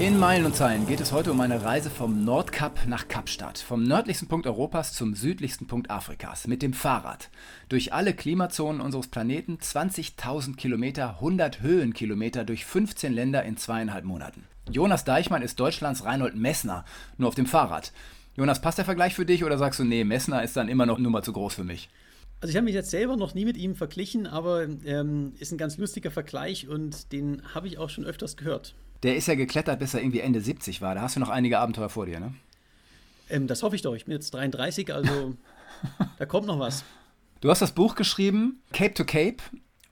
In Meilen und Zeilen geht es heute um eine Reise vom Nordkap nach Kapstadt, vom nördlichsten Punkt Europas zum südlichsten Punkt Afrikas, mit dem Fahrrad. Durch alle Klimazonen unseres Planeten, 20.000 Kilometer, 100 Höhenkilometer durch 15 Länder in zweieinhalb Monaten. Jonas Deichmann ist Deutschlands Reinhold Messner, nur auf dem Fahrrad. Jonas, passt der Vergleich für dich oder sagst du, nee, Messner ist dann immer noch Nummer zu groß für mich? Also ich habe mich jetzt selber noch nie mit ihm verglichen, aber ähm, ist ein ganz lustiger Vergleich und den habe ich auch schon öfters gehört. Der ist ja geklettert, bis er irgendwie Ende 70 war. Da hast du noch einige Abenteuer vor dir, ne? Ähm, das hoffe ich doch. Ich bin jetzt 33, also da kommt noch was. Du hast das Buch geschrieben, Cape to Cape,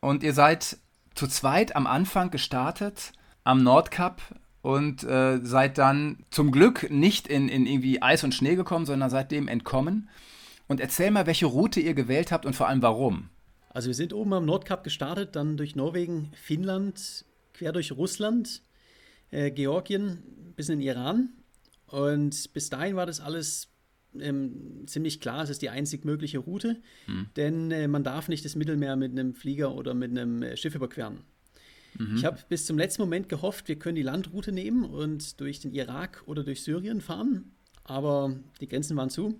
und ihr seid zu zweit am Anfang gestartet am Nordkap und äh, seid dann zum Glück nicht in, in irgendwie Eis und Schnee gekommen, sondern seitdem entkommen. Und erzähl mal, welche Route ihr gewählt habt und vor allem warum. Also wir sind oben am Nordkap gestartet, dann durch Norwegen, Finnland, quer durch Russland, äh, Georgien bis in den Iran. Und bis dahin war das alles ähm, ziemlich klar, es ist die einzig mögliche Route, hm. denn äh, man darf nicht das Mittelmeer mit einem Flieger oder mit einem äh, Schiff überqueren. Mhm. Ich habe bis zum letzten Moment gehofft, wir können die Landroute nehmen und durch den Irak oder durch Syrien fahren, aber die Grenzen waren zu.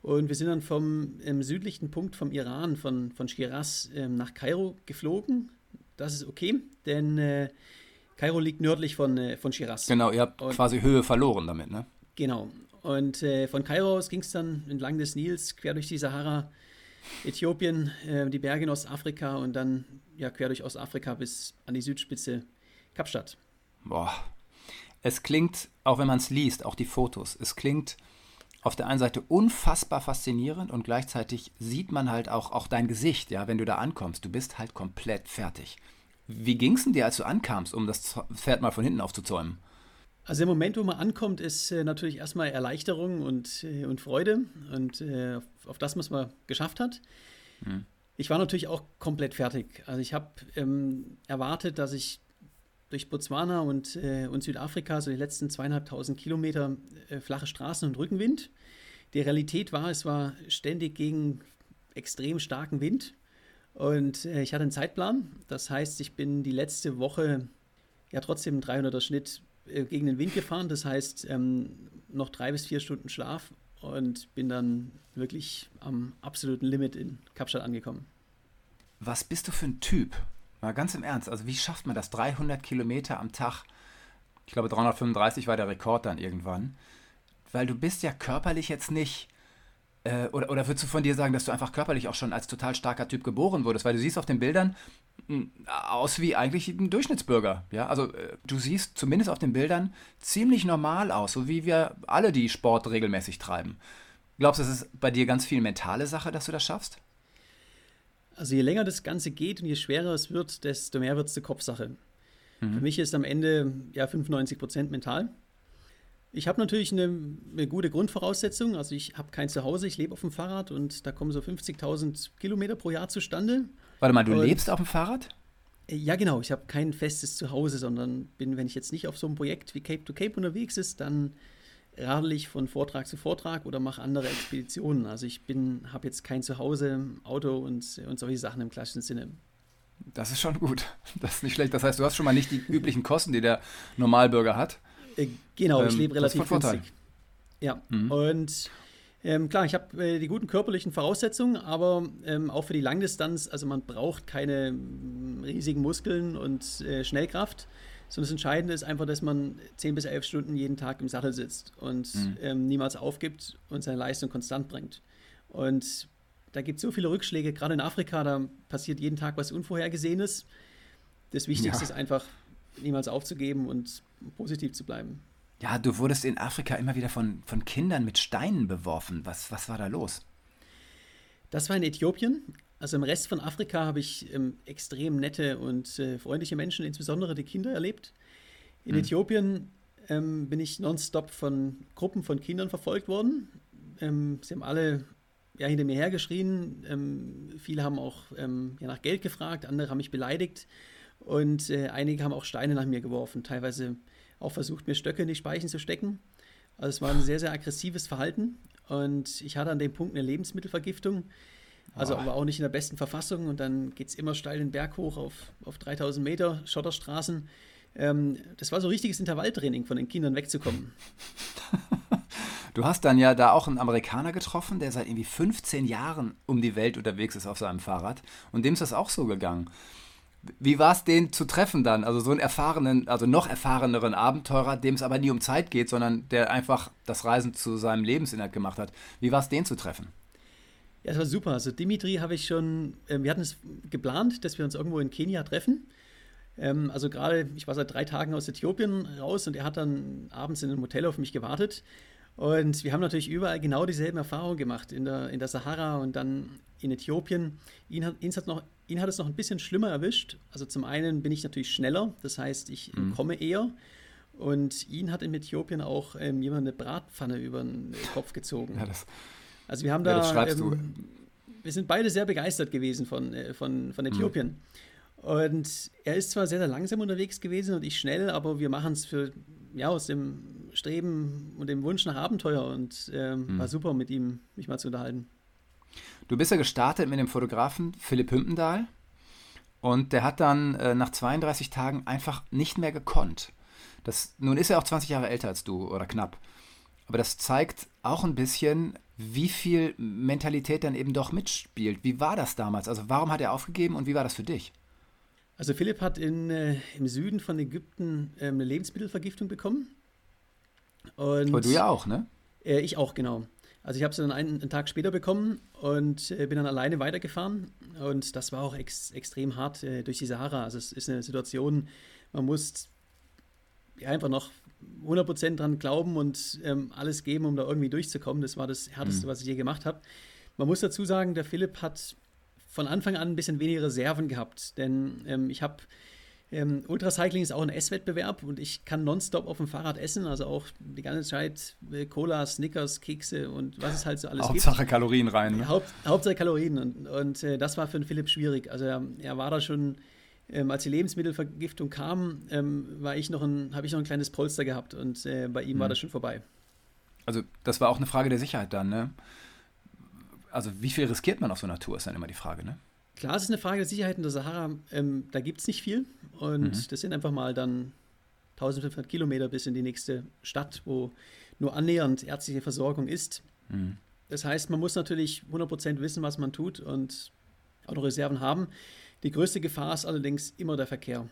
Und wir sind dann vom südlichen Punkt vom Iran, von, von Shiraz ähm, nach Kairo geflogen. Das ist okay, denn äh, Kairo liegt nördlich von, äh, von Shiraz. Genau, ihr habt und, quasi Höhe verloren damit, ne? Genau. Und äh, von Kairo aus ging es dann entlang des Nils, quer durch die Sahara, Äthiopien, äh, die Berge in Ostafrika und dann ja, quer durch Ostafrika bis an die Südspitze Kapstadt. Boah. Es klingt, auch wenn man es liest, auch die Fotos, es klingt auf der einen Seite unfassbar faszinierend und gleichzeitig sieht man halt auch, auch dein Gesicht, ja, wenn du da ankommst. Du bist halt komplett fertig. Wie ging es denn dir, als du ankamst, um das Pferd mal von hinten aufzuzäumen? Also im Moment, wo man ankommt, ist äh, natürlich erstmal Erleichterung und, äh, und Freude und äh, auf, auf, das, was man geschafft hat. Hm. Ich war natürlich auch komplett fertig. Also ich habe ähm, erwartet, dass ich durch Botswana und, äh, und Südafrika, so die letzten zweieinhalbtausend Kilometer flache Straßen und Rückenwind. Die Realität war, es war ständig gegen extrem starken Wind. Und äh, ich hatte einen Zeitplan. Das heißt, ich bin die letzte Woche ja trotzdem 300er Schnitt äh, gegen den Wind gefahren. Das heißt, ähm, noch drei bis vier Stunden Schlaf und bin dann wirklich am absoluten Limit in Kapstadt angekommen. Was bist du für ein Typ? Mal ganz im Ernst. Also, wie schafft man das? 300 Kilometer am Tag. Ich glaube, 335 war der Rekord dann irgendwann. Weil du bist ja körperlich jetzt nicht äh, oder, oder würdest du von dir sagen, dass du einfach körperlich auch schon als total starker Typ geboren wurdest? Weil du siehst auf den Bildern hm, aus wie eigentlich ein Durchschnittsbürger. Ja? Also äh, du siehst zumindest auf den Bildern ziemlich normal aus, so wie wir alle, die Sport regelmäßig treiben. Glaubst du, es ist bei dir ganz viel mentale Sache, dass du das schaffst? Also je länger das Ganze geht und je schwerer es wird, desto mehr wird es eine Kopfsache. Mhm. Für mich ist am Ende ja 95 Prozent mental. Ich habe natürlich eine, eine, gute Grundvoraussetzung. Also ich habe kein Zuhause, ich lebe auf dem Fahrrad und da kommen so 50.000 Kilometer pro Jahr zustande. Warte mal, du und, lebst auf dem Fahrrad? Äh, ja, genau. Ich habe kein festes Zuhause, sondern bin, wenn ich jetzt nicht auf so einem Projekt wie Cape to Cape unterwegs ist, dann radel ich von Vortrag zu Vortrag oder mache andere Expeditionen. Also ich bin, habe jetzt kein Zuhause, Auto und, und solche Sachen im klassischen Sinne. Das ist schon gut. Das ist nicht schlecht. Das heißt, du hast schon mal nicht die üblichen Kosten, die der Normalbürger hat. Äh, genau, ähm, ich lebe relativ günstig. Ja, mhm. und ähm, klar, ich habe äh, die guten körperlichen Voraussetzungen, aber ähm, auch für die Langdistanz, also man braucht keine mm, riesigen Muskeln und äh, Schnellkraft, sondern das Entscheidende ist einfach, dass man 10 bis 11 Stunden jeden Tag im Sattel sitzt und mhm. ähm, niemals aufgibt und seine Leistung konstant bringt. Und da gibt es so viele Rückschläge, gerade in Afrika, da passiert jeden Tag was Unvorhergesehenes. Das Wichtigste ja. ist einfach, niemals aufzugeben und positiv zu bleiben. Ja, du wurdest in Afrika immer wieder von, von Kindern mit Steinen beworfen. Was, was war da los? Das war in Äthiopien. Also im Rest von Afrika habe ich ähm, extrem nette und äh, freundliche Menschen, insbesondere die Kinder, erlebt. In hm. Äthiopien ähm, bin ich nonstop von Gruppen von Kindern verfolgt worden. Ähm, sie haben alle ja, hinter mir hergeschrien. Ähm, viele haben auch ähm, ja, nach Geld gefragt, andere haben mich beleidigt und äh, einige haben auch Steine nach mir geworfen, teilweise auch versucht, mir Stöcke in die Speichen zu stecken. Also es war ein sehr, sehr aggressives Verhalten und ich hatte an dem Punkt eine Lebensmittelvergiftung, also oh. aber auch nicht in der besten Verfassung und dann geht es immer steil den Berg hoch auf, auf 3000 Meter Schotterstraßen. Ähm, das war so richtiges Intervalltraining, von den Kindern wegzukommen. Du hast dann ja da auch einen Amerikaner getroffen, der seit irgendwie 15 Jahren um die Welt unterwegs ist auf seinem Fahrrad. Und dem ist das auch so gegangen. Wie war es, den zu treffen dann? Also so einen erfahrenen, also noch erfahreneren Abenteurer, dem es aber nie um Zeit geht, sondern der einfach das Reisen zu seinem Lebensinhalt gemacht hat. Wie war es, den zu treffen? Ja, es war super. Also Dimitri habe ich schon, äh, wir hatten es geplant, dass wir uns irgendwo in Kenia treffen. Ähm, also gerade, ich war seit drei Tagen aus Äthiopien raus und er hat dann abends in einem Hotel auf mich gewartet. Und wir haben natürlich überall genau dieselben Erfahrungen gemacht, in der, in der Sahara und dann in Äthiopien. Ihn hat, ihn, hat noch, ihn hat es noch ein bisschen schlimmer erwischt. Also zum einen bin ich natürlich schneller, das heißt, ich mhm. komme eher. Und ihn hat in Äthiopien auch ähm, jemand eine Bratpfanne über den Kopf gezogen. Ja, das, also wir haben da, ja, ähm, wir sind beide sehr begeistert gewesen von, äh, von, von Äthiopien. Mhm. Und er ist zwar sehr, sehr langsam unterwegs gewesen und ich schnell, aber wir machen es für, ja, aus dem Streben und dem Wunsch nach Abenteuer und ähm, mhm. war super, mit ihm mich mal zu unterhalten. Du bist ja gestartet mit dem Fotografen Philipp Hümpendahl und der hat dann äh, nach 32 Tagen einfach nicht mehr gekonnt. Das, nun ist er auch 20 Jahre älter als du oder knapp. Aber das zeigt auch ein bisschen, wie viel Mentalität dann eben doch mitspielt. Wie war das damals? Also warum hat er aufgegeben und wie war das für dich? Also Philipp hat in, äh, im Süden von Ägypten äh, eine Lebensmittelvergiftung bekommen. Und, Aber du ja auch, ne? Äh, ich auch, genau. Also ich habe sie dann einen, einen, Tag später bekommen und äh, bin dann alleine weitergefahren. Und das war auch ex extrem hart äh, durch die Sahara. Also es ist eine Situation, man muss einfach noch 100% dran glauben und ähm, alles geben, um da irgendwie durchzukommen. Das war das Härteste, mhm. was ich je gemacht habe. Man muss dazu sagen, der Philipp hat von Anfang an ein bisschen weniger Reserven gehabt, denn ähm, ich habe ähm, Ultracycling ist auch ein Esswettbewerb und ich kann nonstop auf dem Fahrrad essen, also auch die ganze Zeit äh, Cola, Snickers, Kekse und was es halt so alles Hauptsache gibt. Kalorien rein. Ne? Haupt, Hauptsache Kalorien und, und äh, das war für den Philipp schwierig. Also er, er war da schon, ähm, als die Lebensmittelvergiftung kam, ähm, war ich noch ein, habe ich noch ein kleines Polster gehabt und äh, bei ihm mhm. war das schon vorbei. Also das war auch eine Frage der Sicherheit dann, ne? also wie viel riskiert man auf so einer Tour, ist dann immer die Frage, ne? Klar, es ist eine Frage der Sicherheit in der Sahara. Ähm, da gibt es nicht viel. Und mhm. das sind einfach mal dann 1500 Kilometer bis in die nächste Stadt, wo nur annähernd ärztliche Versorgung ist. Mhm. Das heißt, man muss natürlich 100% wissen, was man tut und auch noch Reserven haben. Die größte Gefahr ist allerdings immer der Verkehr.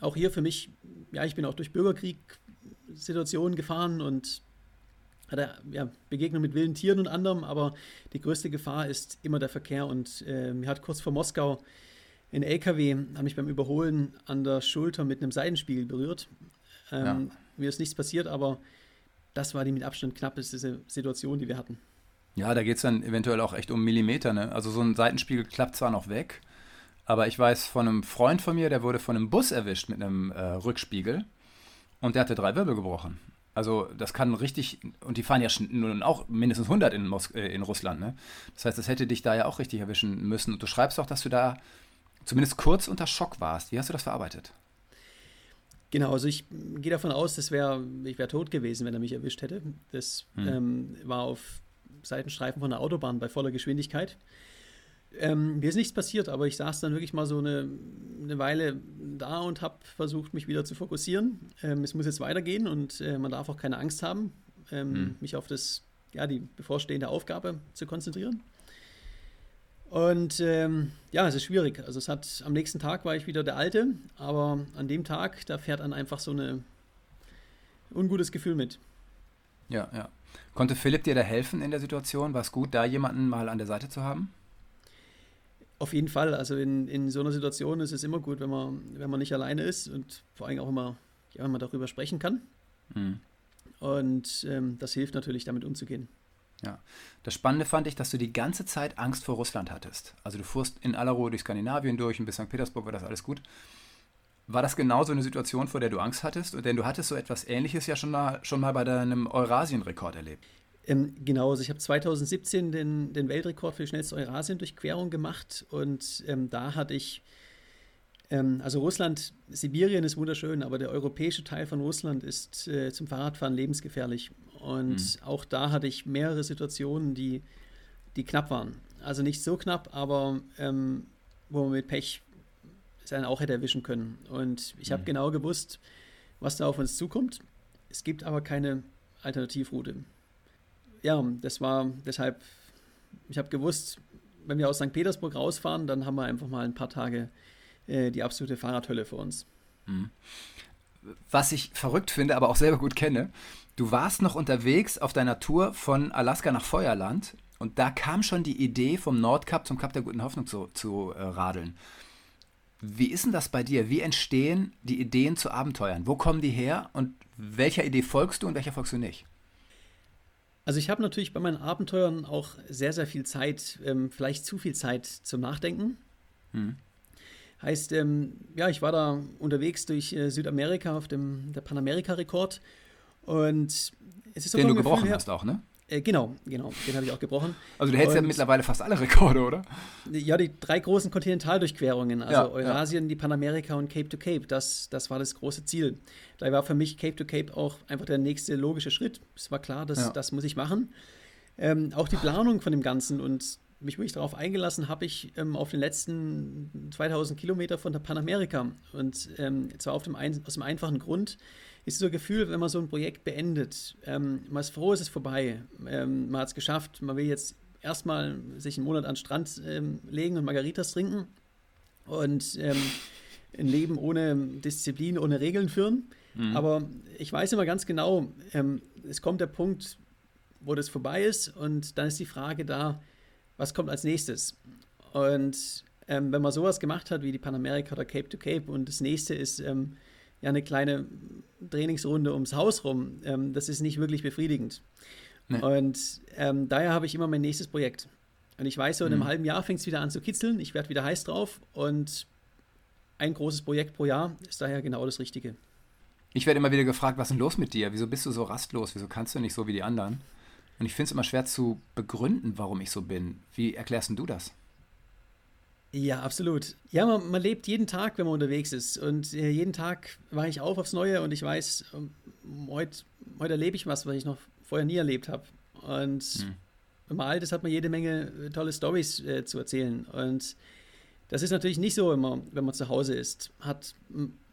Auch hier für mich, ja, ich bin auch durch Bürgerkrieg-Situationen gefahren und hatte ja, Begegnung mit wilden Tieren und anderem, aber die größte Gefahr ist immer der Verkehr. Und äh, mir hat kurz vor Moskau ein LKW, hat mich beim Überholen an der Schulter mit einem Seitenspiegel berührt. Ähm, ja. Mir ist nichts passiert, aber das war die mit Abstand knappeste Situation, die wir hatten. Ja, da geht es dann eventuell auch echt um Millimeter. Ne? Also so ein Seitenspiegel klappt zwar noch weg, aber ich weiß von einem Freund von mir, der wurde von einem Bus erwischt mit einem äh, Rückspiegel und der hatte drei Wirbel gebrochen. Also das kann richtig, und die fahren ja nun auch mindestens 100 in, Mos äh, in Russland. Ne? Das heißt, das hätte dich da ja auch richtig erwischen müssen. Und du schreibst auch, dass du da zumindest kurz unter Schock warst. Wie hast du das verarbeitet? Genau, also ich gehe davon aus, das wär, ich wäre tot gewesen, wenn er mich erwischt hätte. Das hm. ähm, war auf Seitenstreifen von der Autobahn bei voller Geschwindigkeit. Ähm, mir ist nichts passiert, aber ich saß dann wirklich mal so eine, eine Weile da und habe versucht, mich wieder zu fokussieren. Ähm, es muss jetzt weitergehen und äh, man darf auch keine Angst haben, ähm, mhm. mich auf das, ja, die bevorstehende Aufgabe zu konzentrieren. Und ähm, ja, es ist schwierig. Also es hat am nächsten Tag war ich wieder der Alte, aber an dem Tag, da fährt dann einfach so ein ungutes Gefühl mit. Ja, ja. Konnte Philipp dir da helfen in der Situation? War es gut, da jemanden mal an der Seite zu haben? Auf jeden Fall. Also in, in so einer Situation ist es immer gut, wenn man, wenn man nicht alleine ist und vor allem auch immer, ja, wenn man darüber sprechen kann. Mhm. Und ähm, das hilft natürlich, damit umzugehen. Ja, das Spannende fand ich, dass du die ganze Zeit Angst vor Russland hattest. Also du fuhrst in aller Ruhe durch Skandinavien durch und bis St. Petersburg war das alles gut. War das genau so eine Situation, vor der du Angst hattest? Denn du hattest so etwas Ähnliches ja schon mal, schon mal bei deinem Eurasien-Rekord erlebt. Ähm, genau, also ich habe 2017 den, den Weltrekord für die schnellste Eurasien-Durchquerung gemacht und ähm, da hatte ich, ähm, also Russland, Sibirien ist wunderschön, aber der europäische Teil von Russland ist äh, zum Fahrradfahren lebensgefährlich. Und mhm. auch da hatte ich mehrere Situationen, die, die knapp waren. Also nicht so knapp, aber ähm, wo man mit Pech seinen auch hätte erwischen können. Und ich habe mhm. genau gewusst, was da auf uns zukommt. Es gibt aber keine Alternativroute. Ja, das war deshalb, ich habe gewusst, wenn wir aus St. Petersburg rausfahren, dann haben wir einfach mal ein paar Tage äh, die absolute Fahrradhölle für uns. Mhm. Was ich verrückt finde, aber auch selber gut kenne, du warst noch unterwegs auf deiner Tour von Alaska nach Feuerland und da kam schon die Idee, vom Nordkap zum Kap der Guten Hoffnung zu, zu äh, radeln. Wie ist denn das bei dir? Wie entstehen die Ideen zu Abenteuern? Wo kommen die her und welcher Idee folgst du und welcher folgst du nicht? Also ich habe natürlich bei meinen Abenteuern auch sehr, sehr viel Zeit, ähm, vielleicht zu viel Zeit zum Nachdenken. Hm. Heißt, ähm, ja, ich war da unterwegs durch äh, Südamerika auf dem der Panamerika-Rekord und es ist so Den du gebrochen her, hast auch, ne? Äh, genau, genau, den habe ich auch gebrochen. Also du hältst und, ja mittlerweile fast alle Rekorde, oder? Ja, die drei großen Kontinentaldurchquerungen, also ja, Eurasien, ja. die Panamerika und Cape to Cape, das, das war das große Ziel. Da war für mich Cape to Cape auch einfach der nächste logische Schritt. Es war klar, das, ja. das muss ich machen. Ähm, auch die Planung von dem Ganzen und mich wirklich darauf eingelassen habe ich ähm, auf den letzten 2000 Kilometer von der Panamerika. Und ähm, zwar auf dem ein, aus dem einfachen Grund, ist so ein Gefühl, wenn man so ein Projekt beendet, ähm, man ist froh, es ist vorbei, ähm, man hat es geschafft, man will jetzt erstmal sich einen Monat an den Strand ähm, legen und Margaritas trinken und ähm, ein Leben ohne Disziplin, ohne Regeln führen. Mhm. Aber ich weiß immer ganz genau, es kommt der Punkt, wo das vorbei ist und dann ist die Frage da, was kommt als nächstes? Und ähm, wenn man sowas gemacht hat wie die Panamerika oder Cape to Cape und das nächste ist ähm, ja eine kleine Trainingsrunde ums Haus rum, ähm, das ist nicht wirklich befriedigend. Nee. Und ähm, daher habe ich immer mein nächstes Projekt. Und ich weiß, so in einem mhm. halben Jahr fängt es wieder an zu kitzeln, ich werde wieder heiß drauf und ein großes Projekt pro Jahr ist daher genau das Richtige. Ich werde immer wieder gefragt, was ist denn los mit dir? Wieso bist du so rastlos? Wieso kannst du nicht so wie die anderen? Und ich finde es immer schwer zu begründen, warum ich so bin. Wie erklärst du das? Ja, absolut. Ja, man, man, lebt jeden Tag, wenn man unterwegs ist. Und äh, jeden Tag war ich auf aufs Neue und ich weiß, ähm, heute, heute erlebe ich was, was ich noch vorher nie erlebt habe. Und hm. wenn man alt ist, hat man jede Menge äh, tolle Stories äh, zu erzählen. Und das ist natürlich nicht so immer, wenn man zu Hause ist. Hat,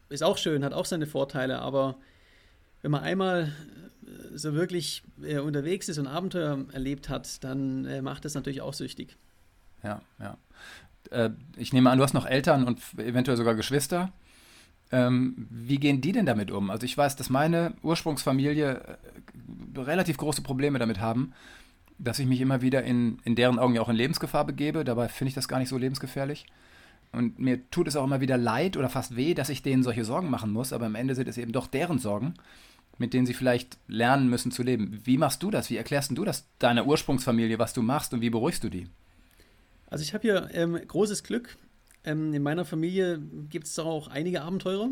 ist auch schön, hat auch seine Vorteile, aber wenn man einmal äh, so wirklich äh, unterwegs ist und Abenteuer erlebt hat, dann äh, macht das natürlich auch süchtig. Ja, ja. Äh, ich nehme an, du hast noch Eltern und eventuell sogar Geschwister. Ähm, wie gehen die denn damit um? Also ich weiß, dass meine Ursprungsfamilie äh, relativ große Probleme damit haben, dass ich mich immer wieder in, in deren Augen ja auch in Lebensgefahr begebe. Dabei finde ich das gar nicht so lebensgefährlich. Und mir tut es auch immer wieder leid oder fast weh, dass ich denen solche Sorgen machen muss, aber am Ende sind es eben doch deren Sorgen, mit denen sie vielleicht lernen müssen zu leben. Wie machst du das? Wie erklärst du das deiner Ursprungsfamilie, was du machst und wie beruhigst du die? Also ich habe hier ähm, großes Glück. Ähm, in meiner Familie gibt es auch einige Abenteurer.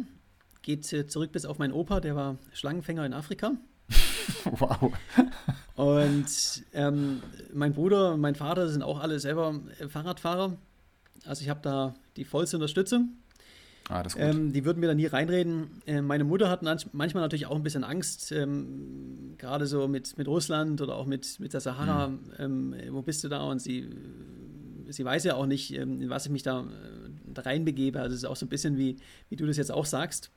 Geht äh, zurück bis auf meinen Opa, der war Schlangenfänger in Afrika. wow. Und ähm, mein Bruder und mein Vater sind auch alle selber äh, Fahrradfahrer. Also ich habe da die vollste Unterstützung. Ah. Ähm, die würden mir da nie reinreden. Äh, meine Mutter hat manchmal natürlich auch ein bisschen Angst, ähm, gerade so mit, mit Russland oder auch mit, mit der Sahara. Mhm. Ähm, wo bist du da? Und sie, sie weiß ja auch nicht, ähm, in was ich mich da, äh, da reinbegebe. Also es ist auch so ein bisschen wie, wie du das jetzt auch sagst.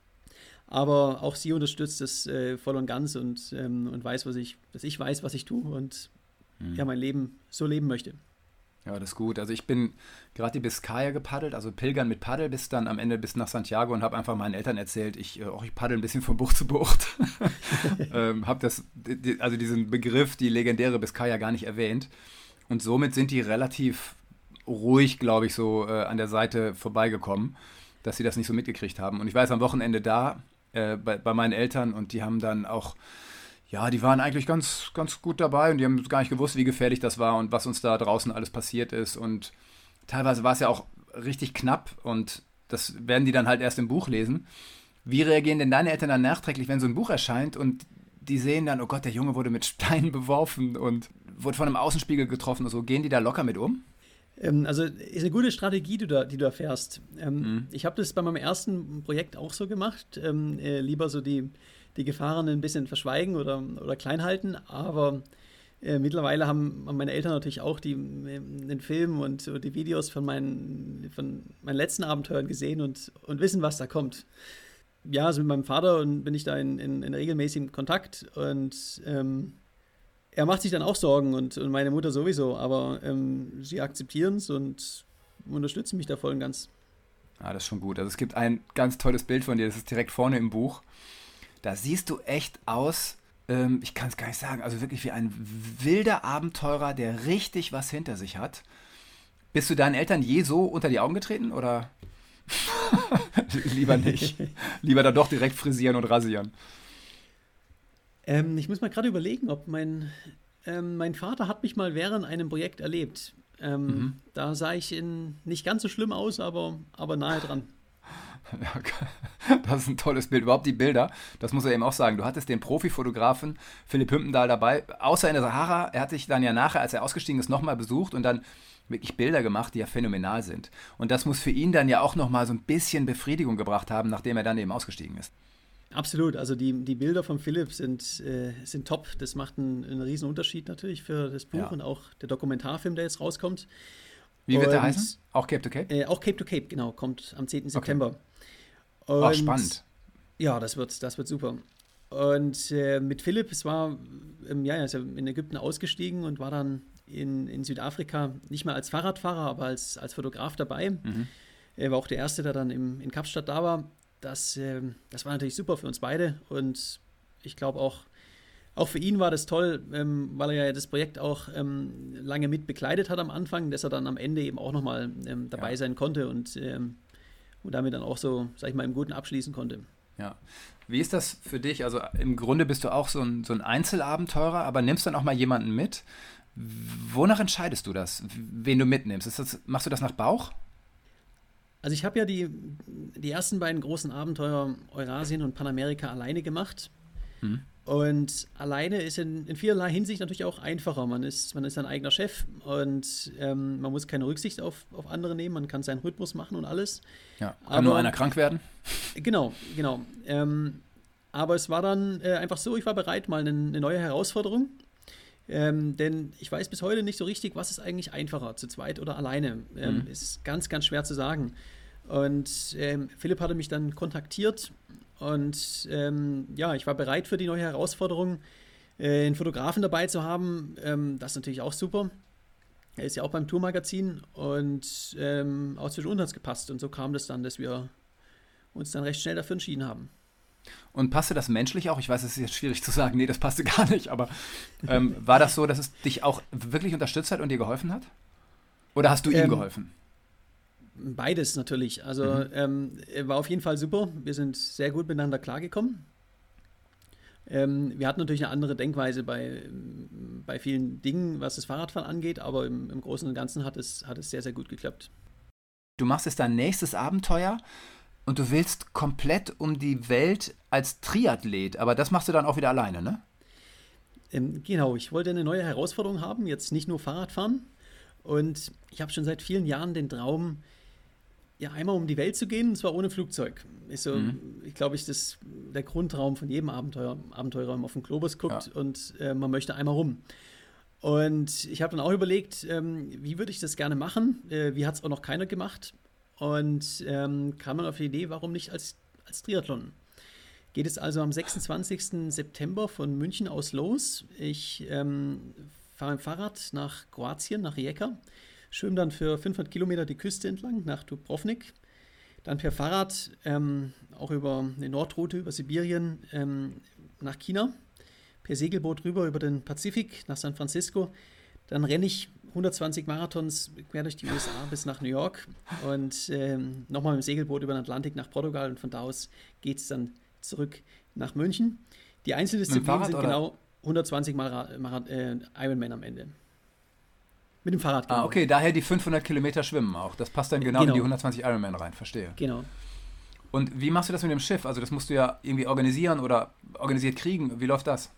Aber auch sie unterstützt das äh, voll und ganz und, ähm, und weiß, was ich, dass ich weiß, was ich tue und mhm. ja, mein Leben so leben möchte. Ja, das ist gut. Also ich bin gerade die Biskaya gepaddelt, also pilgern mit Paddel bis dann am Ende bis nach Santiago und habe einfach meinen Eltern erzählt, ich, oh, ich paddel ein bisschen von Bucht zu Bucht. ähm, habe das, also diesen Begriff, die legendäre Biskaya gar nicht erwähnt. Und somit sind die relativ ruhig, glaube ich, so äh, an der Seite vorbeigekommen, dass sie das nicht so mitgekriegt haben. Und ich war jetzt am Wochenende da äh, bei, bei meinen Eltern und die haben dann auch ja, die waren eigentlich ganz, ganz gut dabei und die haben gar nicht gewusst, wie gefährlich das war und was uns da draußen alles passiert ist. Und teilweise war es ja auch richtig knapp und das werden die dann halt erst im Buch lesen. Wie reagieren denn deine Eltern dann nachträglich, wenn so ein Buch erscheint und die sehen dann, oh Gott, der Junge wurde mit Steinen beworfen und wurde von einem Außenspiegel getroffen und so. Gehen die da locker mit um? Ähm, also ist eine gute Strategie, die du da, die du da fährst. Ähm, mhm. Ich habe das bei meinem ersten Projekt auch so gemacht. Ähm, äh, lieber so die, die Gefahren ein bisschen verschweigen oder, oder klein halten, aber äh, mittlerweile haben meine Eltern natürlich auch die, äh, den Film und die Videos von meinen, von meinen letzten Abenteuern gesehen und, und wissen, was da kommt. Ja, also mit meinem Vater und bin ich da in, in, in regelmäßigem Kontakt und ähm, er macht sich dann auch Sorgen und, und meine Mutter sowieso, aber ähm, sie akzeptieren es und unterstützen mich da voll und ganz. Ah, das ist schon gut. Also es gibt ein ganz tolles Bild von dir, das ist direkt vorne im Buch. Da siehst du echt aus, ähm, ich kann es gar nicht sagen, also wirklich wie ein wilder Abenteurer, der richtig was hinter sich hat. Bist du deinen Eltern je so unter die Augen getreten oder lieber nicht? lieber dann doch direkt frisieren und rasieren. Ähm, ich muss mal gerade überlegen, ob mein, ähm, mein Vater hat mich mal während einem Projekt erlebt. Ähm, mhm. Da sah ich in, nicht ganz so schlimm aus, aber, aber nahe dran. Das ist ein tolles Bild. Überhaupt die Bilder, das muss er eben auch sagen. Du hattest den Profifotografen Philipp Hümpendahl dabei, außer in der Sahara. Er hat sich dann ja nachher, als er ausgestiegen ist, nochmal besucht und dann wirklich Bilder gemacht, die ja phänomenal sind. Und das muss für ihn dann ja auch nochmal so ein bisschen Befriedigung gebracht haben, nachdem er dann eben ausgestiegen ist. Absolut, also die, die Bilder von Philipp sind, äh, sind top. Das macht einen, einen riesen Unterschied natürlich für das Buch ja. und auch der Dokumentarfilm, der jetzt rauskommt. Wie wird und, der heißen? Auch Cape to Cape? Äh, auch Cape to Cape, genau, kommt am 10. September. Okay. Ach, spannend. Ja, das wird, das wird super. Und äh, mit Philipp, es war, ähm, ja, er ist in Ägypten ausgestiegen und war dann in, in Südafrika nicht mehr als Fahrradfahrer, aber als, als Fotograf dabei. Mhm. Er war auch der Erste, der dann im, in Kapstadt da war das, äh, das war natürlich super für uns beide und ich glaube auch, auch für ihn war das toll, ähm, weil er ja das Projekt auch ähm, lange mit begleitet hat am Anfang, dass er dann am Ende eben auch nochmal ähm, dabei ja. sein konnte und, ähm, und damit dann auch so, sag ich mal, im Guten abschließen konnte. Ja. Wie ist das für dich? Also im Grunde bist du auch so ein, so ein Einzelabenteurer, aber nimmst dann auch mal jemanden mit. Wonach entscheidest du das, wen du mitnimmst? Das, machst du das nach Bauch? Also ich habe ja die, die ersten beiden großen Abenteuer Eurasien und Panamerika alleine gemacht. Mhm. Und alleine ist in, in, vielerlei Hinsicht natürlich auch einfacher. Man ist, man ist sein eigener Chef und ähm, man muss keine Rücksicht auf, auf andere nehmen. Man kann seinen Rhythmus machen und alles. Ja, kann aber, nur einer krank werden. Genau, genau. Ähm, aber es war dann äh, einfach so, ich war bereit, mal eine, eine neue Herausforderung. Ähm, denn ich weiß bis heute nicht so richtig, was ist eigentlich einfacher, zu zweit oder alleine. Ähm, mhm. Ist ganz, ganz schwer zu sagen. Und ähm, Philipp hatte mich dann kontaktiert und ähm, ja, ich war bereit für die neue Herausforderung, äh, einen Fotografen dabei zu haben. Ähm, das ist natürlich auch super. Er ist ja auch beim Tourmagazin und ähm, auch zwischen uns gepasst. Und so kam das dann, dass wir uns dann recht schnell dafür entschieden haben. Und passte das menschlich auch? Ich weiß, es ist jetzt schwierig zu sagen, nee, das passte gar nicht, aber ähm, war das so, dass es dich auch wirklich unterstützt hat und dir geholfen hat? Oder hast du ihm ähm, geholfen? Beides natürlich. Also mhm. ähm, war auf jeden Fall super. Wir sind sehr gut miteinander klargekommen. Ähm, wir hatten natürlich eine andere Denkweise bei, bei vielen Dingen, was das Fahrradfahren angeht, aber im, im Großen und Ganzen hat es, hat es sehr, sehr gut geklappt. Du machst jetzt dein nächstes Abenteuer und du willst komplett um die Welt als Triathlet, aber das machst du dann auch wieder alleine, ne? Ähm, genau, ich wollte eine neue Herausforderung haben, jetzt nicht nur Fahrradfahren. Und ich habe schon seit vielen Jahren den Traum, ja, einmal um die Welt zu gehen, und zwar ohne Flugzeug. Ist so, mhm. ich glaube, ich das der Grundtraum von jedem Abenteuer, Abenteurer, wenn man auf den Globus guckt ja. und äh, man möchte einmal rum. Und ich habe dann auch überlegt, ähm, wie würde ich das gerne machen? Äh, wie hat es auch noch keiner gemacht? Und ähm, kam man auf die Idee, warum nicht als, als Triathlon? Geht es also am 26. September von München aus los. Ich ähm, fahre mit dem Fahrrad nach Kroatien, nach Rijeka schwimme dann für 500 Kilometer die Küste entlang nach Dubrovnik. Dann per Fahrrad ähm, auch über eine Nordroute, über Sibirien ähm, nach China. Per Segelboot rüber über den Pazifik nach San Francisco. Dann renne ich 120 Marathons quer durch die USA bis nach New York und ähm, nochmal mit dem Segelboot über den Atlantik nach Portugal und von da aus geht es dann zurück nach München. Die Einzeldisziplinen sind oder? genau 120 Mal Marath äh, Ironman am Ende. Mit dem Fahrrad. Genau. Ah, okay, daher die 500 Kilometer schwimmen auch. Das passt dann genau, genau. in die 120 Ironman rein, verstehe. Genau. Und wie machst du das mit dem Schiff? Also das musst du ja irgendwie organisieren oder organisiert kriegen. Wie läuft das?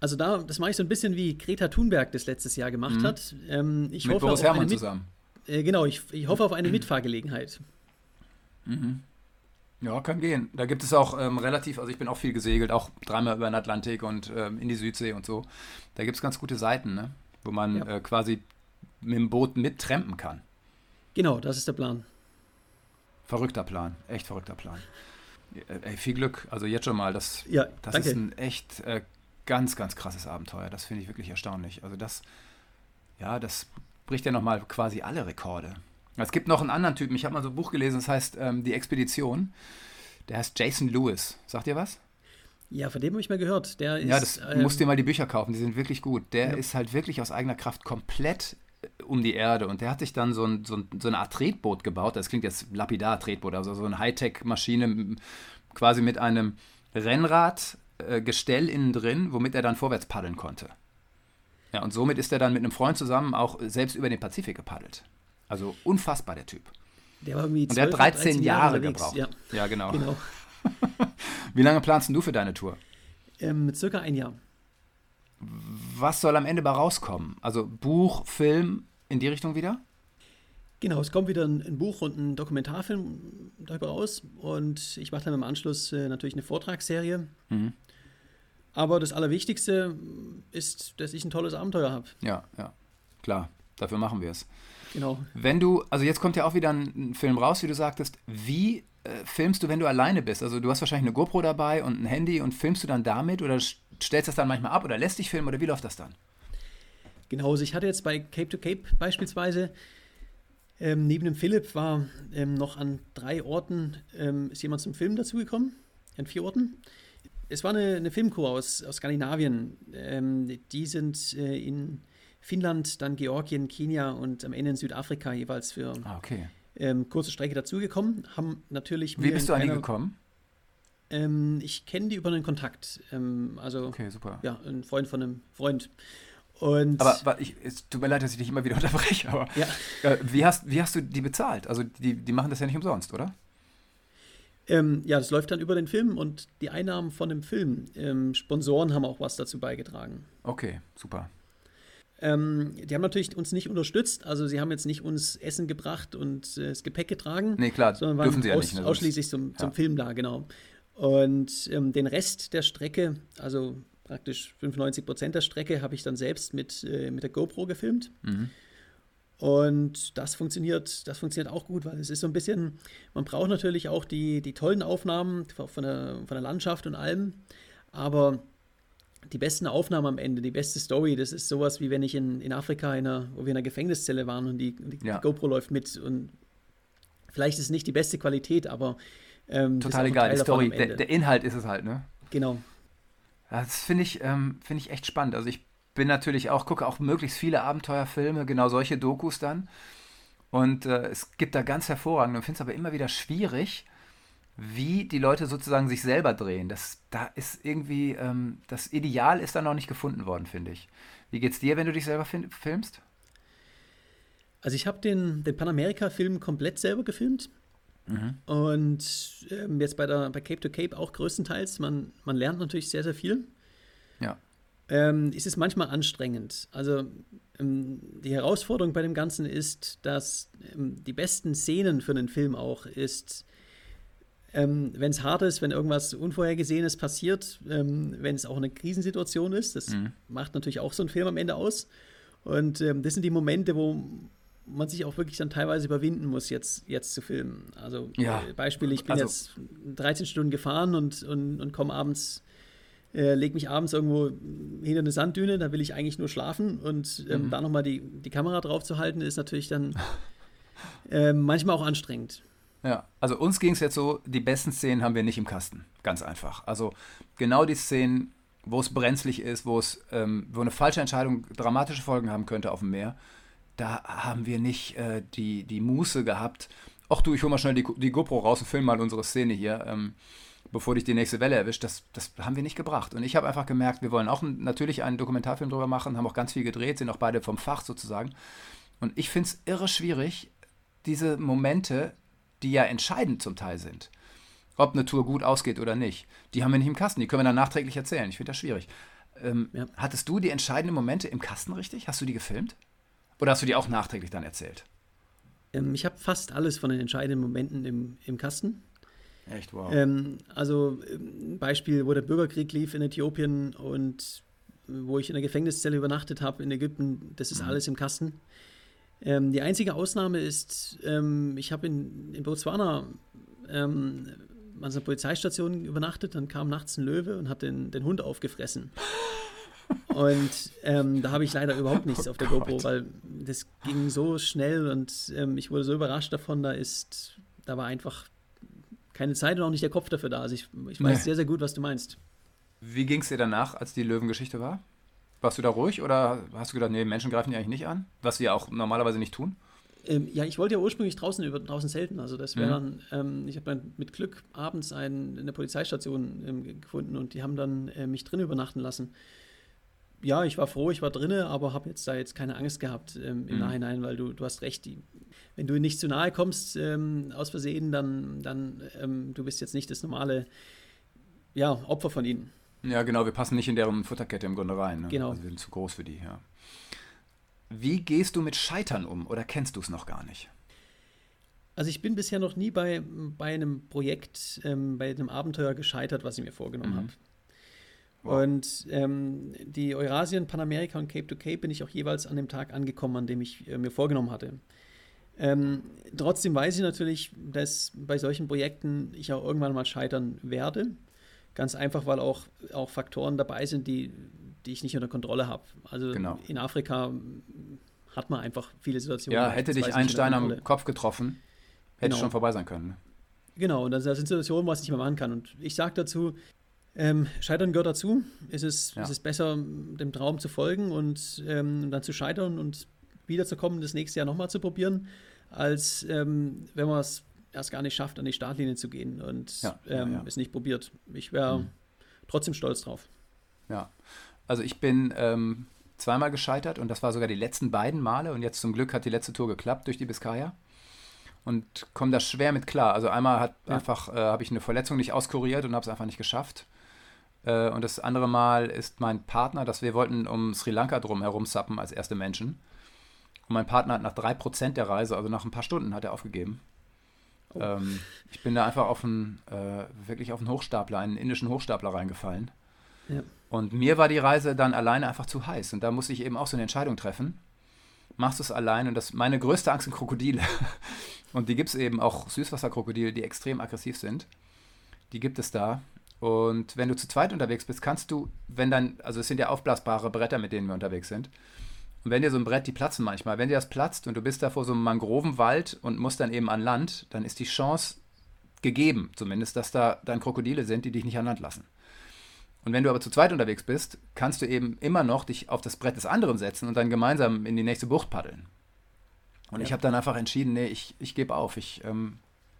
Also da, das mache ich so ein bisschen wie Greta Thunberg das letztes Jahr gemacht mhm. hat. Ähm, ich mit hoffe Boris Herrmann zusammen. Äh, genau, ich, ich hoffe auf eine Mitfahrgelegenheit. Mhm. Ja, kann gehen. Da gibt es auch ähm, relativ, also ich bin auch viel gesegelt, auch dreimal über den Atlantik und ähm, in die Südsee und so. Da gibt es ganz gute Seiten, ne? wo man ja. äh, quasi mit dem Boot mittrampen kann. Genau, das ist der Plan. Verrückter Plan, echt verrückter Plan. Äh, ey, viel Glück, also jetzt schon mal, das, ja, das danke. ist ein echt äh, ganz, ganz krasses Abenteuer. Das finde ich wirklich erstaunlich. Also das, ja, das bricht ja nochmal quasi alle Rekorde. Es gibt noch einen anderen Typen, ich habe mal so ein Buch gelesen, das heißt ähm, Die Expedition. Der heißt Jason Lewis. Sagt ihr was? Ja, von dem habe ich mal gehört. Der ist, ja, das ähm, musst dir mal die Bücher kaufen, die sind wirklich gut. Der ja. ist halt wirklich aus eigener Kraft komplett um die Erde und der hat sich dann so, ein, so, ein, so eine Art Tretboot gebaut. Das klingt jetzt lapidar, Tretboot, also so eine Hightech-Maschine quasi mit einem Rennradgestell äh, innen drin, womit er dann vorwärts paddeln konnte. Ja, und somit ist er dann mit einem Freund zusammen auch selbst über den Pazifik gepaddelt. Also unfassbar, der Typ. Der war irgendwie Und der hat 13, 13 Jahre, Jahre gebraucht. Ja, ja genau. genau. Wie lange planst du für deine Tour? Ähm, circa ein Jahr. Was soll am Ende bei rauskommen? Also Buch, Film, in die Richtung wieder? Genau, es kommt wieder ein, ein Buch und ein Dokumentarfilm darüber raus und ich mache dann im Anschluss äh, natürlich eine Vortragsserie. Mhm. Aber das Allerwichtigste ist, dass ich ein tolles Abenteuer habe. Ja, ja, klar, dafür machen wir es. Genau. Wenn du, also jetzt kommt ja auch wieder ein Film raus, wie du sagtest, wie äh, filmst du, wenn du alleine bist? Also du hast wahrscheinlich eine GoPro dabei und ein Handy und filmst du dann damit oder stellst das dann manchmal ab oder lässt dich filmen oder wie läuft das dann? Genau, also ich hatte jetzt bei Cape to Cape beispielsweise ähm, neben dem Philipp war ähm, noch an drei Orten ähm, ist jemand zum Filmen dazugekommen, an vier Orten. Es war eine, eine Filmcrew aus, aus Skandinavien. Ähm, die sind äh, in Finnland, dann Georgien, Kenia und am Ende in Südafrika jeweils für ah, okay. ähm, kurze Strecke dazugekommen. Haben natürlich. Wie bist du an die gekommen? Ähm, ich kenne die über einen Kontakt. Ähm, also, okay, super. Ja, ein Freund von einem Freund. Und aber, aber ich, es tut mir leid, dass ich dich immer wieder unterbreche, aber ja. äh, wie, hast, wie hast du die bezahlt? Also die, die machen das ja nicht umsonst, oder? Ähm, ja, das läuft dann über den Film und die Einnahmen von dem Film. Ähm, Sponsoren haben auch was dazu beigetragen. Okay, super. Ähm, die haben natürlich uns nicht unterstützt, also sie haben jetzt nicht uns Essen gebracht und äh, das Gepäck getragen. Nee, klar, sondern waren dürfen sie ja aus, nicht. Ne? Ausschließlich zum, zum ja. Film da, genau. Und ähm, den Rest der Strecke, also praktisch 95 Prozent der Strecke, habe ich dann selbst mit, äh, mit der GoPro gefilmt. Mhm. Und das funktioniert, das funktioniert auch gut, weil es ist so ein bisschen, man braucht natürlich auch die, die tollen Aufnahmen von der, von der Landschaft und allem, aber die besten Aufnahmen am Ende, die beste Story, das ist sowas wie wenn ich in, in Afrika, in einer, wo wir in einer Gefängniszelle waren und die, die, ja. die GoPro läuft mit und vielleicht ist es nicht die beste Qualität, aber ähm, total egal, die Story, der, der, Inhalt ist es halt, ne? Genau. Das finde ich, ähm, find ich echt spannend. Also ich bin natürlich auch, gucke auch möglichst viele Abenteuerfilme, genau solche Dokus dann. Und äh, es gibt da ganz hervorragende und finde es aber immer wieder schwierig, wie die Leute sozusagen sich selber drehen. Das, da ist irgendwie, ähm, das Ideal ist da noch nicht gefunden worden, finde ich. Wie geht's dir, wenn du dich selber filmst? Also ich habe den, den Panamerika-Film komplett selber gefilmt. Mhm. Und ähm, jetzt bei, der, bei Cape to Cape auch größtenteils. Man, man lernt natürlich sehr, sehr viel. Ja. Ähm, ist es manchmal anstrengend. Also ähm, die Herausforderung bei dem Ganzen ist, dass ähm, die besten Szenen für einen Film auch ist, ähm, wenn es hart ist, wenn irgendwas Unvorhergesehenes passiert, ähm, wenn es auch eine Krisensituation ist. Das mhm. macht natürlich auch so einen Film am Ende aus. Und ähm, das sind die Momente, wo man sich auch wirklich dann teilweise überwinden muss, jetzt, jetzt zu filmen. Also ja. äh, Beispiel, ich bin also, jetzt 13 Stunden gefahren und, und, und komme abends, äh, leg mich abends irgendwo hinter eine Sanddüne, da will ich eigentlich nur schlafen und ähm, mhm. da nochmal die, die Kamera drauf zu halten, ist natürlich dann äh, manchmal auch anstrengend. Ja, also uns ging es jetzt so, die besten Szenen haben wir nicht im Kasten. Ganz einfach. Also genau die Szenen, wo es brenzlig ist, wo es, ähm, wo eine falsche Entscheidung dramatische Folgen haben könnte auf dem Meer, da haben wir nicht äh, die, die Muße gehabt. Ach du, ich hole mal schnell die, die GoPro raus und film mal unsere Szene hier, ähm, bevor dich die nächste Welle erwischt. Das, das haben wir nicht gebracht. Und ich habe einfach gemerkt, wir wollen auch natürlich einen Dokumentarfilm drüber machen, haben auch ganz viel gedreht, sind auch beide vom Fach sozusagen. Und ich finde es irre schwierig, diese Momente die ja entscheidend zum Teil sind, ob eine Tour gut ausgeht oder nicht. Die haben wir nicht im Kasten, die können wir dann nachträglich erzählen. Ich finde das schwierig. Ähm, ja. Hattest du die entscheidenden Momente im Kasten richtig? Hast du die gefilmt? Oder hast du die auch nachträglich dann erzählt? Ähm, ich habe fast alles von den entscheidenden Momenten im, im Kasten. Echt, wow. Ähm, also ein ähm, Beispiel, wo der Bürgerkrieg lief in Äthiopien und wo ich in der Gefängniszelle übernachtet habe in Ägypten, das ist mhm. alles im Kasten. Ähm, die einzige Ausnahme ist, ähm, ich habe in, in Botswana ähm, an einer Polizeistation übernachtet, dann kam nachts ein Löwe und hat den, den Hund aufgefressen. Und ähm, da habe ich leider überhaupt nichts oh auf der Gott. GoPro, weil das ging so schnell und ähm, ich wurde so überrascht davon, da ist, da war einfach keine Zeit und auch nicht der Kopf dafür da. Also ich, ich weiß nee. sehr, sehr gut, was du meinst. Wie ging es dir danach, als die Löwengeschichte war? Warst du da ruhig oder hast du gedacht, nee, Menschen greifen die eigentlich nicht an? Was wir auch normalerweise nicht tun? Ähm, ja, ich wollte ja ursprünglich draußen über draußen selten. Also das wäre mhm. dann, ähm, ich habe dann mit Glück abends einen, eine Polizeistation ähm, gefunden und die haben dann äh, mich drin übernachten lassen. Ja, ich war froh, ich war drinne, aber habe jetzt da jetzt keine Angst gehabt ähm, im mhm. Nachhinein, weil du, du hast recht, die, wenn du nicht zu nahe kommst ähm, aus Versehen, dann, dann ähm, du bist jetzt nicht das normale ja, Opfer von ihnen. Ja, genau, wir passen nicht in deren Futterkette im Grunde rein. Ne? Genau. Also wir sind zu groß für die, ja. Wie gehst du mit Scheitern um oder kennst du es noch gar nicht? Also ich bin bisher noch nie bei, bei einem Projekt, ähm, bei einem Abenteuer gescheitert, was ich mir vorgenommen mhm. habe. Wow. Und ähm, die Eurasien, Panamerika und Cape to Cape bin ich auch jeweils an dem Tag angekommen, an dem ich äh, mir vorgenommen hatte. Ähm, trotzdem weiß ich natürlich, dass bei solchen Projekten ich auch irgendwann mal scheitern werde. Ganz einfach, weil auch, auch Faktoren dabei sind, die, die ich nicht unter Kontrolle habe. Also genau. in Afrika hat man einfach viele Situationen. Ja, hätte dich ein Stein am Kopf getroffen, hätte genau. schon vorbei sein können. Ne? Genau, und das sind Situationen, was ich nicht mehr machen kann. Und ich sage dazu, ähm, Scheitern gehört dazu. Es ist, ja. es ist besser, dem Traum zu folgen und ähm, dann zu scheitern und wiederzukommen, das nächste Jahr nochmal zu probieren, als ähm, wenn man es erst gar nicht schafft, an die Startlinie zu gehen und ja, ähm, ja, es nicht probiert. Ich wäre mhm. trotzdem stolz drauf. Ja, also ich bin ähm, zweimal gescheitert und das war sogar die letzten beiden Male und jetzt zum Glück hat die letzte Tour geklappt durch die Biskaya und komme da schwer mit klar. Also einmal hat einfach äh, habe ich eine Verletzung nicht auskuriert und habe es einfach nicht geschafft. Äh, und das andere Mal ist mein Partner, dass wir wollten um Sri Lanka drum herum sappen als erste Menschen. Und mein Partner hat nach drei Prozent der Reise, also nach ein paar Stunden, hat er aufgegeben. Oh. Ähm, ich bin da einfach auf einen, äh, wirklich auf einen Hochstapler, einen indischen Hochstapler reingefallen. Ja. Und mir war die Reise dann alleine einfach zu heiß. Und da musste ich eben auch so eine Entscheidung treffen. Machst du es allein? Und das meine größte Angst sind Krokodile. Und die gibt es eben auch Süßwasserkrokodile, die extrem aggressiv sind. Die gibt es da. Und wenn du zu zweit unterwegs bist, kannst du, wenn dann, also es sind ja aufblasbare Bretter, mit denen wir unterwegs sind. Und wenn dir so ein Brett, die platzen manchmal, wenn dir das platzt und du bist da vor so einem Mangrovenwald und musst dann eben an Land, dann ist die Chance gegeben, zumindest, dass da dann Krokodile sind, die dich nicht an Land lassen. Und wenn du aber zu zweit unterwegs bist, kannst du eben immer noch dich auf das Brett des anderen setzen und dann gemeinsam in die nächste Bucht paddeln. Und ja. ich habe dann einfach entschieden, nee, ich, ich gebe auf. Ich, ähm,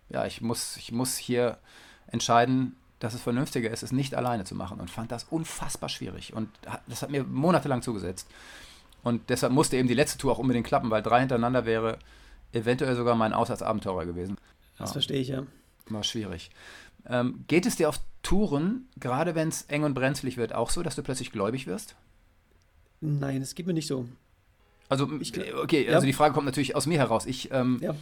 ja, ich muss, ich muss hier entscheiden, dass es vernünftiger ist, es nicht alleine zu machen und fand das unfassbar schwierig. Und das hat mir monatelang zugesetzt. Und deshalb musste eben die letzte Tour auch unbedingt klappen, weil drei hintereinander wäre eventuell sogar mein Auslandsabenteurer gewesen. Das ja. verstehe ich, ja. War schwierig. Ähm, geht es dir auf Touren, gerade wenn es eng und brenzlig wird, auch so, dass du plötzlich gläubig wirst? Nein, es geht mir nicht so. Also, ich, okay, also ja. die Frage kommt natürlich aus mir heraus. Ich, ähm, ja.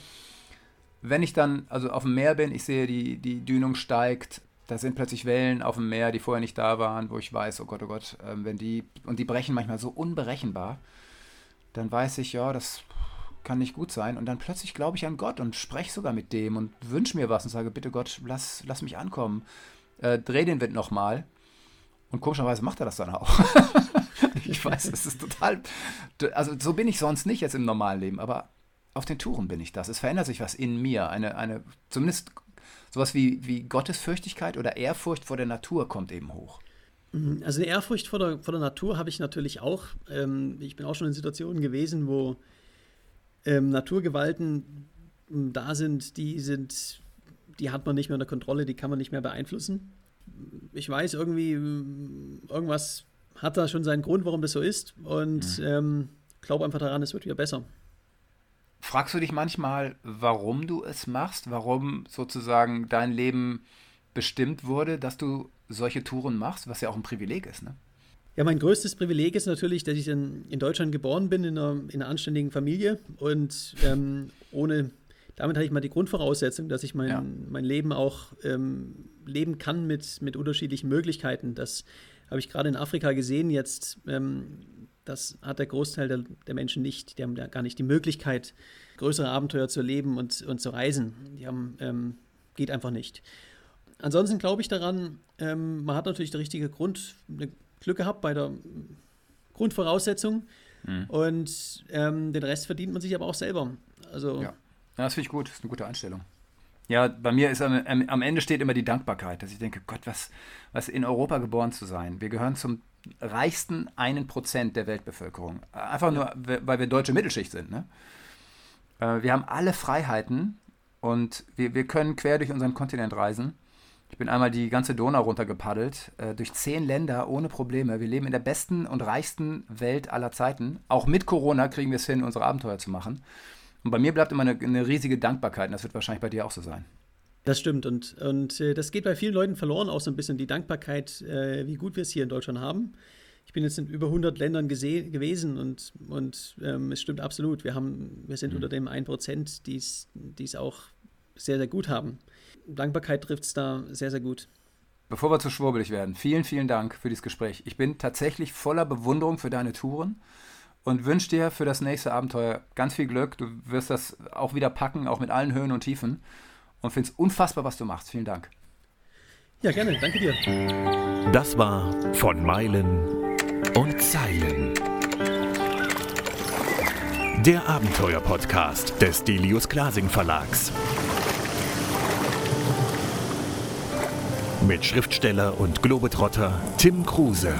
wenn ich dann also auf dem Meer bin, ich sehe, die, die Dünung steigt, da sind plötzlich Wellen auf dem Meer, die vorher nicht da waren, wo ich weiß, oh Gott, oh Gott, ähm, wenn die, und die brechen manchmal so unberechenbar, dann weiß ich, ja, das kann nicht gut sein. Und dann plötzlich glaube ich an Gott und spreche sogar mit dem und wünsche mir was und sage, bitte Gott, lass, lass mich ankommen. Äh, dreh den Wind nochmal. Und komischerweise macht er das dann auch. ich weiß, es ist total. Also so bin ich sonst nicht jetzt im normalen Leben, aber auf den Touren bin ich das. Es verändert sich was in mir. Eine, eine, zumindest sowas wie, wie Gottesfürchtigkeit oder Ehrfurcht vor der Natur kommt eben hoch. Mhm, also eine Ehrfurcht vor der, vor der Natur habe ich natürlich auch. Ähm, ich bin auch schon in Situationen gewesen, wo ähm, Naturgewalten hm, da sind, die sind, die hat man nicht mehr unter Kontrolle, die kann man nicht mehr beeinflussen. Ich weiß irgendwie, hm, irgendwas hat da schon seinen Grund, warum das so ist und mhm. ähm, glaube einfach daran, es wird wieder besser. Fragst du dich manchmal, warum du es machst? Warum sozusagen dein Leben bestimmt wurde, dass du solche Touren machst, was ja auch ein Privileg ist, ne? Ja, mein größtes Privileg ist natürlich, dass ich in, in Deutschland geboren bin, in einer, in einer anständigen Familie und ähm, ohne, damit habe ich mal die Grundvoraussetzung, dass ich mein, ja. mein Leben auch ähm, leben kann mit, mit unterschiedlichen Möglichkeiten. Das habe ich gerade in Afrika gesehen jetzt. Ähm, das hat der Großteil der, der, Menschen nicht. Die haben gar nicht die Möglichkeit, größere Abenteuer zu erleben und, und zu reisen. Die haben, ähm, geht einfach nicht. Ansonsten glaube ich daran, ähm, man hat natürlich die richtige Grund, eine Glück gehabt bei der Grundvoraussetzung. Mhm. Und ähm, den Rest verdient man sich aber auch selber. Also, ja. ja das finde ich gut. Das ist eine gute Einstellung. Ja, bei mir ist am, am, Ende steht immer die Dankbarkeit, dass ich denke, Gott, was, was in Europa geboren zu sein. Wir gehören zum reichsten einen Prozent der Weltbevölkerung. Einfach nur, weil wir deutsche Mittelschicht sind. Ne? Äh, wir haben alle Freiheiten und wir, wir können quer durch unseren Kontinent reisen. Ich bin einmal die ganze Donau runtergepaddelt, äh, durch zehn Länder ohne Probleme. Wir leben in der besten und reichsten Welt aller Zeiten. Auch mit Corona kriegen wir es hin, unsere Abenteuer zu machen. Und bei mir bleibt immer eine, eine riesige Dankbarkeit und das wird wahrscheinlich bei dir auch so sein. Das stimmt und, und äh, das geht bei vielen Leuten verloren, auch so ein bisschen die Dankbarkeit, äh, wie gut wir es hier in Deutschland haben. Ich bin jetzt in über 100 Ländern gewesen und, und ähm, es stimmt absolut. Wir, haben, wir sind mhm. unter dem 1%, die es auch sehr, sehr gut haben. Dankbarkeit trifft es da sehr, sehr gut. Bevor wir zu schwurbelig werden, vielen, vielen Dank für dieses Gespräch. Ich bin tatsächlich voller Bewunderung für deine Touren und wünsche dir für das nächste Abenteuer ganz viel Glück. Du wirst das auch wieder packen, auch mit allen Höhen und Tiefen. Und finde es unfassbar, was du machst. Vielen Dank. Ja, gerne. Danke dir. Das war von Meilen und Zeilen. Der Abenteuer-Podcast des Delius Glasing Verlags. mit Schriftsteller und Globetrotter Tim Kruse.